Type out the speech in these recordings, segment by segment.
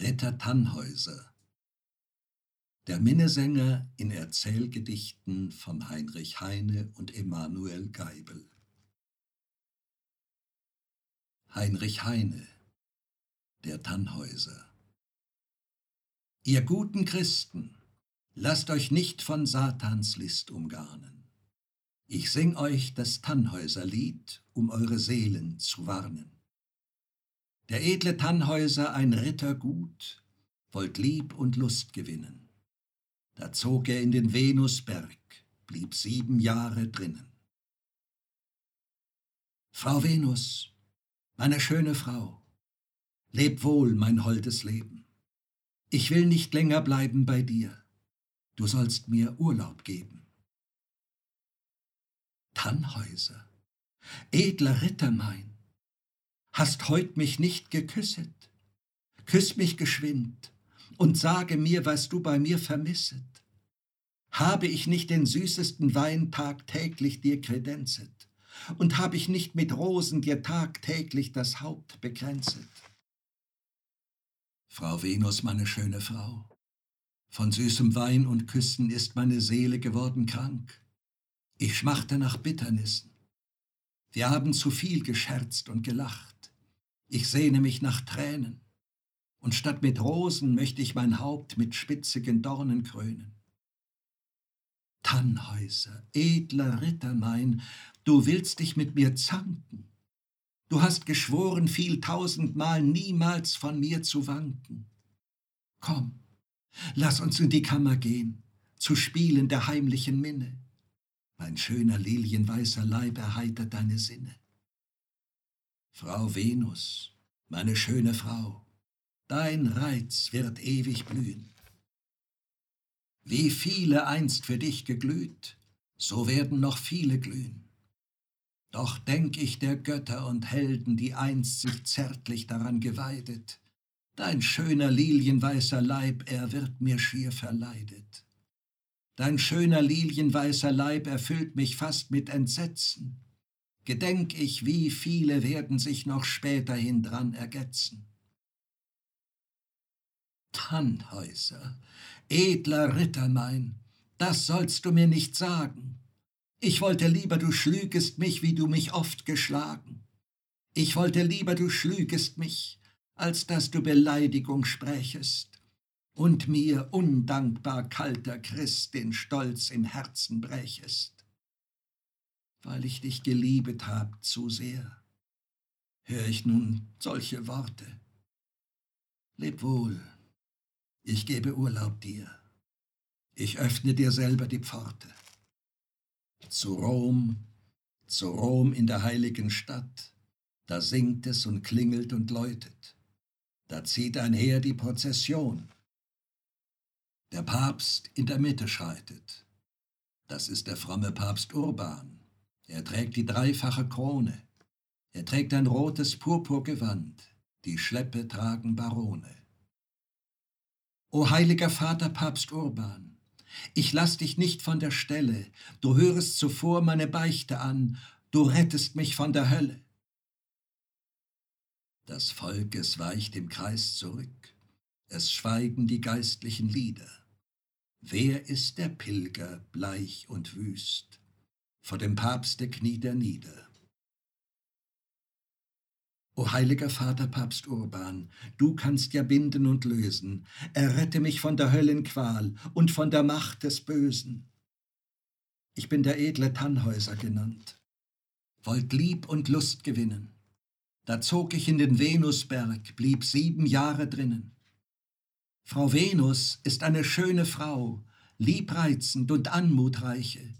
Ritter Tannhäuser Der Minnesänger in Erzählgedichten von Heinrich Heine und Emanuel Geibel Heinrich Heine Der Tannhäuser Ihr guten Christen, lasst euch nicht von Satans List umgarnen. Ich sing euch das Tannhäuserlied, um eure Seelen zu warnen. Der edle Tannhäuser, ein Ritter gut, wollt Lieb und Lust gewinnen. Da zog er in den Venusberg, blieb sieben Jahre drinnen. Frau Venus, meine schöne Frau, leb wohl mein holdes Leben. Ich will nicht länger bleiben bei dir, du sollst mir Urlaub geben. Tannhäuser, edler Ritter mein, hast heut mich nicht geküsset. Küss mich geschwind und sage mir, was du bei mir vermisset. Habe ich nicht den süßesten Wein tagtäglich dir kredenzet? Und hab ich nicht mit Rosen dir tagtäglich das Haupt bekränzet? Frau Venus, meine schöne Frau, von süßem Wein und Küssen ist meine Seele geworden krank. Ich schmachte nach Bitternissen. Wir haben zu viel gescherzt und gelacht. Ich sehne mich nach Tränen, und statt mit Rosen möchte ich mein Haupt mit spitzigen Dornen krönen. Tannhäuser, edler Ritter mein, du willst dich mit mir zanken. Du hast geschworen viel tausendmal niemals von mir zu wanken. Komm, lass uns in die Kammer gehen, zu spielen der heimlichen Minne. Mein schöner lilienweißer Leib erheitert deine Sinne. Frau Venus, meine schöne Frau, dein Reiz wird ewig blühen. Wie viele einst für dich geglüht, so werden noch viele glühen. Doch denk ich der Götter und Helden, die einst sich zärtlich daran geweidet, dein schöner lilienweißer Leib, er wird mir schier verleidet. Dein schöner lilienweißer Leib erfüllt mich fast mit Entsetzen gedenk ich, wie viele werden sich noch späterhin dran ergetzen. Tannhäuser, edler Ritter mein, das sollst du mir nicht sagen. Ich wollte lieber, du schlügest mich, wie du mich oft geschlagen. Ich wollte lieber, du schlügest mich, als dass du Beleidigung sprächest und mir, undankbar kalter Christ, den Stolz im Herzen brächest weil ich dich geliebet hab zu sehr, hör ich nun solche Worte. Leb wohl, ich gebe Urlaub dir, ich öffne dir selber die Pforte. Zu Rom, zu Rom in der heiligen Stadt, da singt es und klingelt und läutet, da zieht einher die Prozession. Der Papst in der Mitte schreitet, das ist der fromme Papst Urban. Er trägt die dreifache Krone. Er trägt ein rotes Purpurgewand. Die Schleppe tragen Barone. O heiliger Vater Papst Urban, ich lass dich nicht von der Stelle, du hörest zuvor meine Beichte an, du rettest mich von der Hölle. Das Volk, es weicht im Kreis zurück, es schweigen die geistlichen Lieder. Wer ist der Pilger, bleich und wüst? Vor dem Papste kniet er nieder. O heiliger Vater Papst Urban, du kannst ja binden und lösen, errette mich von der Höllenqual und von der Macht des Bösen. Ich bin der edle Tannhäuser genannt, wollt Lieb und Lust gewinnen. Da zog ich in den Venusberg, blieb sieben Jahre drinnen. Frau Venus ist eine schöne Frau, liebreizend und anmutreiche.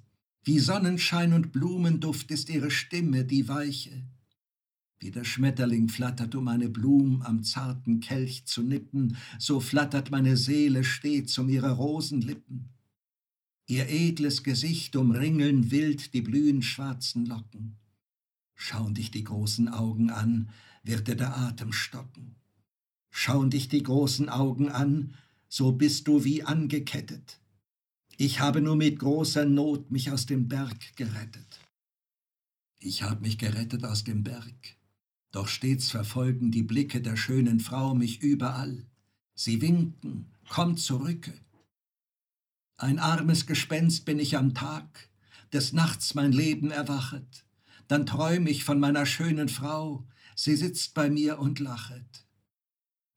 Wie Sonnenschein und Blumenduft ist ihre Stimme, die weiche. Wie der Schmetterling flattert, um eine Blum am zarten Kelch zu nippen, so flattert meine Seele stets um ihre Rosenlippen. Ihr edles Gesicht umringeln wild die blühend schwarzen Locken. Schauen dich die großen Augen an, wird dir der Atem stocken. Schauen dich die großen Augen an, so bist du wie angekettet. Ich habe nur mit großer Not mich aus dem Berg gerettet. Ich habe mich gerettet aus dem Berg, doch stets verfolgen die Blicke der schönen Frau mich überall. Sie winken, kommt zurücke. Ein armes Gespenst bin ich am Tag, des Nachts mein Leben erwachet. Dann träum ich von meiner schönen Frau, sie sitzt bei mir und lachet.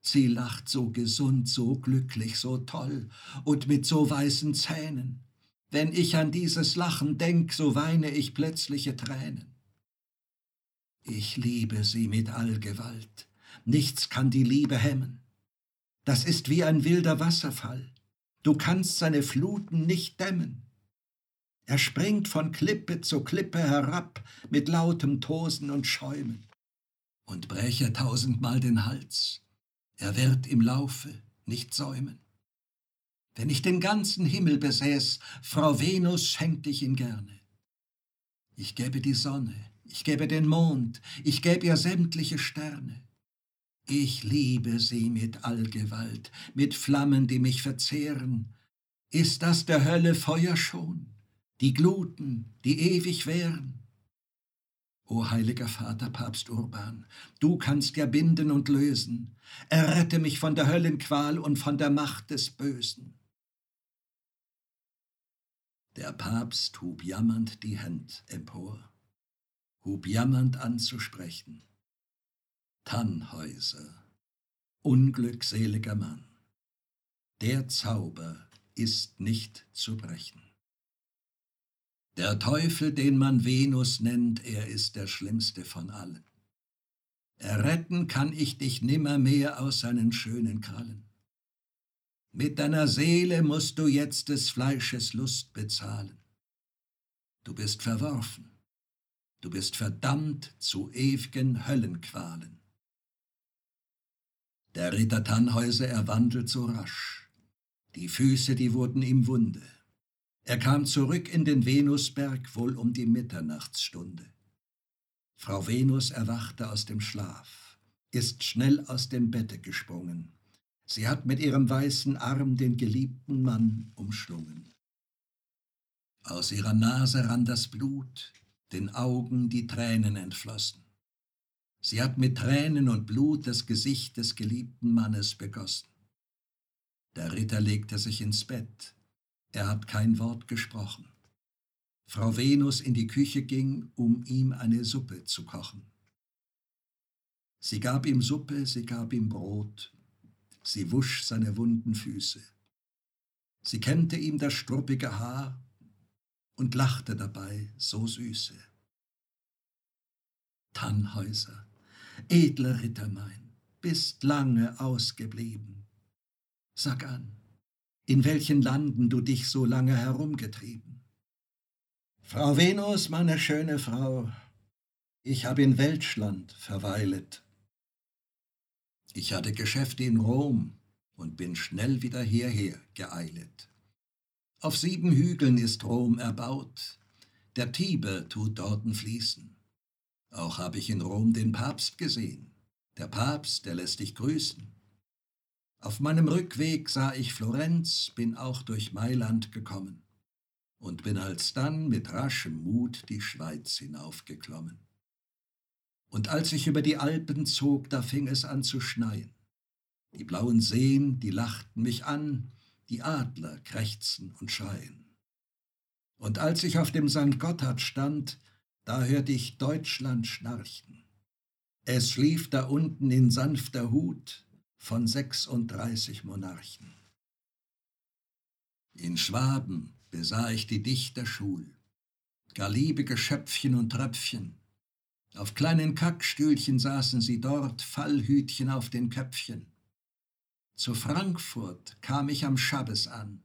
Sie lacht so gesund, so glücklich, so toll und mit so weißen Zähnen. Wenn ich an dieses Lachen denk, so weine ich plötzliche Tränen. Ich liebe sie mit Allgewalt, nichts kann die Liebe hemmen. Das ist wie ein wilder Wasserfall, du kannst seine Fluten nicht dämmen. Er springt von Klippe zu Klippe herab mit lautem Tosen und Schäumen und bräche tausendmal den Hals. Er wird im Laufe nicht säumen. Wenn ich den ganzen Himmel besäß, Frau Venus, schenkte ich ihn gerne. Ich gäbe die Sonne, ich gäbe den Mond, ich gäbe ihr sämtliche Sterne. Ich liebe sie mit Allgewalt, mit Flammen, die mich verzehren. Ist das der Hölle Feuer schon, die Gluten, die ewig wären? O heiliger Vater, Papst Urban, du kannst ja binden und lösen. Errette mich von der Höllenqual und von der Macht des Bösen. Der Papst hub jammernd die Hand empor, hub jammernd an zu sprechen. Tannhäuser, unglückseliger Mann, der Zauber ist nicht zu brechen. Der Teufel, den man Venus nennt, er ist der schlimmste von allen. Erretten kann ich dich nimmermehr aus seinen schönen Krallen. Mit deiner Seele musst du jetzt des Fleisches Lust bezahlen. Du bist verworfen, du bist verdammt zu ewigen Höllenqualen. Der Ritter Tannhäuser erwandelt so rasch, die Füße, die wurden ihm wunde. Er kam zurück in den Venusberg wohl um die Mitternachtsstunde. Frau Venus erwachte aus dem Schlaf, ist schnell aus dem Bette gesprungen. Sie hat mit ihrem weißen Arm den geliebten Mann umschlungen. Aus ihrer Nase rann das Blut, den Augen die Tränen entflossen. Sie hat mit Tränen und Blut das Gesicht des geliebten Mannes begossen. Der Ritter legte sich ins Bett, er hat kein Wort gesprochen. Frau Venus in die Küche ging, um ihm eine Suppe zu kochen. Sie gab ihm Suppe, sie gab ihm Brot, sie wusch seine wunden Füße. Sie kämmte ihm das struppige Haar und lachte dabei so süße. Tannhäuser, edler Ritter mein, bist lange ausgeblieben. Sag an, in welchen Landen du dich so lange herumgetrieben. Frau Venus, meine schöne Frau, ich hab in Welschland verweilet. Ich hatte Geschäfte in Rom und bin schnell wieder hierher geeilet. Auf sieben Hügeln ist Rom erbaut, der Tiber tut dorten fließen. Auch habe ich in Rom den Papst gesehen, der Papst, der lässt dich grüßen. Auf meinem Rückweg sah ich Florenz, bin auch durch Mailand gekommen und bin alsdann mit raschem Mut die Schweiz hinaufgeklommen. Und als ich über die Alpen zog, da fing es an zu schneien. Die blauen Seen, die lachten mich an, die Adler krächzen und schreien. Und als ich auf dem St. Gotthard stand, da hörte ich Deutschland schnarchen. Es schlief da unten in sanfter Hut, von 36 Monarchen. In Schwaben besah ich die Dichterschul, gar liebige Schöpfchen und Tröpfchen. Auf kleinen Kackstühlchen saßen sie dort, Fallhütchen auf den Köpfchen. Zu Frankfurt kam ich am Schabbes an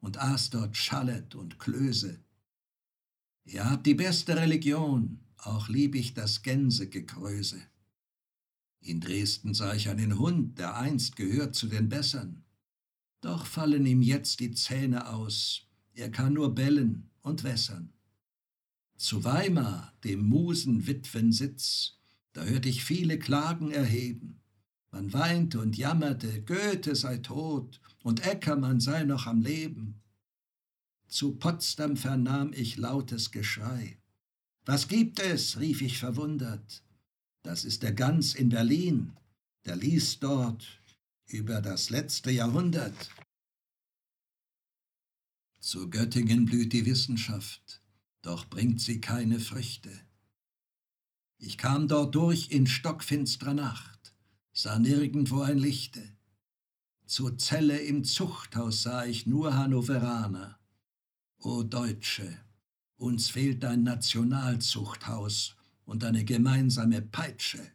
und aß dort Schallet und Klöße. Ihr habt die beste Religion, auch lieb ich das Gänsegekröse. In Dresden sah ich einen Hund, der einst gehört zu den Bessern. Doch fallen ihm jetzt die Zähne aus, er kann nur bellen und wässern. Zu Weimar, dem Musenwitwensitz, da hört ich viele Klagen erheben. Man weinte und jammerte, Goethe sei tot und Eckermann sei noch am Leben. Zu Potsdam vernahm ich lautes Geschrei. Was gibt es? rief ich verwundert. Das ist der Gans in Berlin. Der liest dort über das letzte Jahrhundert. Zu Göttingen blüht die Wissenschaft, doch bringt sie keine Früchte. Ich kam dort durch in stockfinstrer Nacht, sah nirgendwo ein Lichte. Zur Zelle im Zuchthaus sah ich nur Hannoveraner. O Deutsche, uns fehlt ein Nationalzuchthaus und eine gemeinsame Peitsche.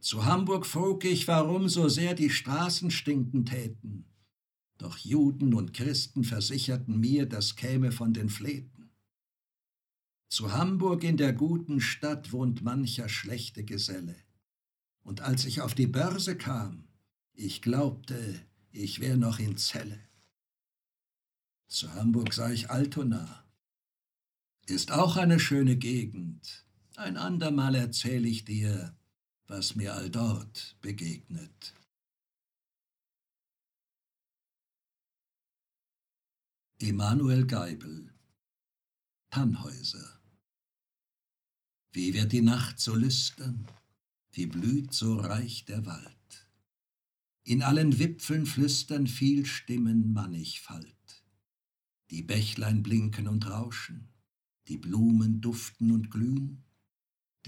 Zu Hamburg frug ich, warum so sehr die Straßen stinken täten. Doch Juden und Christen versicherten mir, das käme von den Fleten. Zu Hamburg in der guten Stadt wohnt mancher schlechte Geselle. Und als ich auf die Börse kam, ich glaubte, ich wär noch in Zelle. Zu Hamburg sah ich Altona. Ist auch eine schöne Gegend. Ein andermal erzähl ich dir, was mir all dort begegnet. Emanuel Geibel Tannhäuser Wie wird die Nacht so lüstern, wie blüht so reich der Wald. In allen Wipfeln flüstern viel Stimmen mannigfalt. Die Bächlein blinken und rauschen, die Blumen duften und glühen,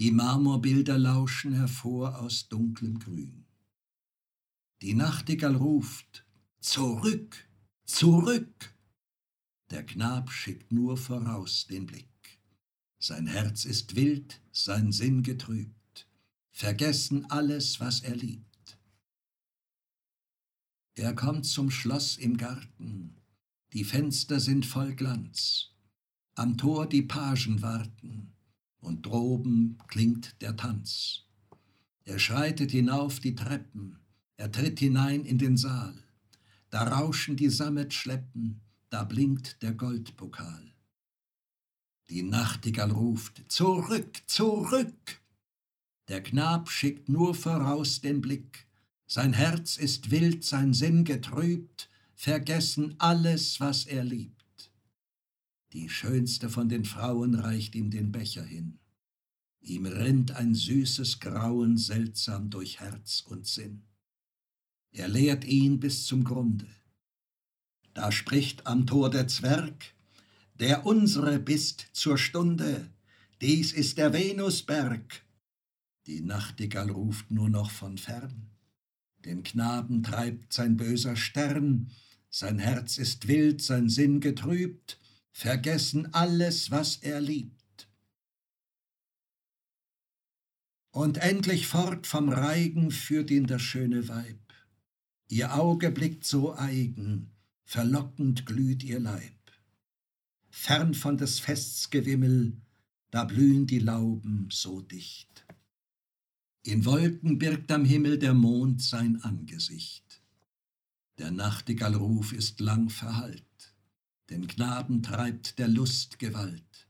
die Marmorbilder lauschen hervor aus dunklem Grün. Die Nachtigall ruft, zurück, zurück! Der Knab schickt nur voraus den Blick. Sein Herz ist wild, sein Sinn getrübt, vergessen alles, was er liebt. Er kommt zum Schloss im Garten, die Fenster sind voll Glanz, am Tor die Pagen warten, und droben klingt der Tanz. Er schreitet hinauf die Treppen, er tritt hinein in den Saal. Da rauschen die Sammetschleppen, da blinkt der Goldpokal. Die Nachtigall ruft, zurück, zurück! Der Knab schickt nur voraus den Blick, sein Herz ist wild, sein Sinn getrübt, vergessen alles, was er liebt. Die schönste von den Frauen reicht ihm den Becher hin. Ihm rinnt ein süßes Grauen seltsam durch Herz und Sinn. Er leert ihn bis zum Grunde. Da spricht am Tor der Zwerg, der unsere bist zur Stunde, dies ist der Venusberg. Die Nachtigall ruft nur noch von fern, den Knaben treibt sein böser Stern, sein Herz ist wild, sein Sinn getrübt, vergessen alles, was er liebt. Und endlich fort vom Reigen führt ihn das schöne Weib. Ihr Auge blickt so eigen, verlockend glüht ihr Leib. Fern von des Fests Gewimmel, da blühen die Lauben so dicht. In Wolken birgt am Himmel der Mond sein Angesicht. Der Nachtigallruf ist lang verhallt den Knaben treibt der Lust Gewalt.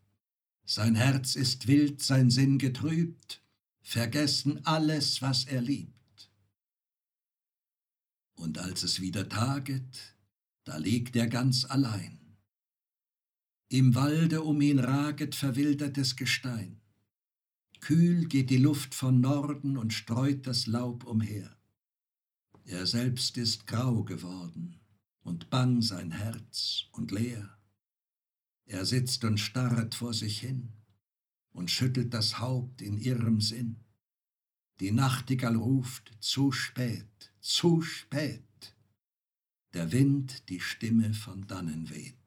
Sein Herz ist wild, sein Sinn getrübt, vergessen alles, was er liebt. Und als es wieder taget, da liegt er ganz allein. Im Walde um ihn raget verwildertes Gestein. Kühl geht die Luft von Norden und streut das Laub umher. Er selbst ist grau geworden und bang sein Herz und leer. Er sitzt und starrt vor sich hin und schüttelt das Haupt in irrem Sinn. Die Nachtigall ruft zu spät, zu spät. Der Wind die Stimme von dannen weht.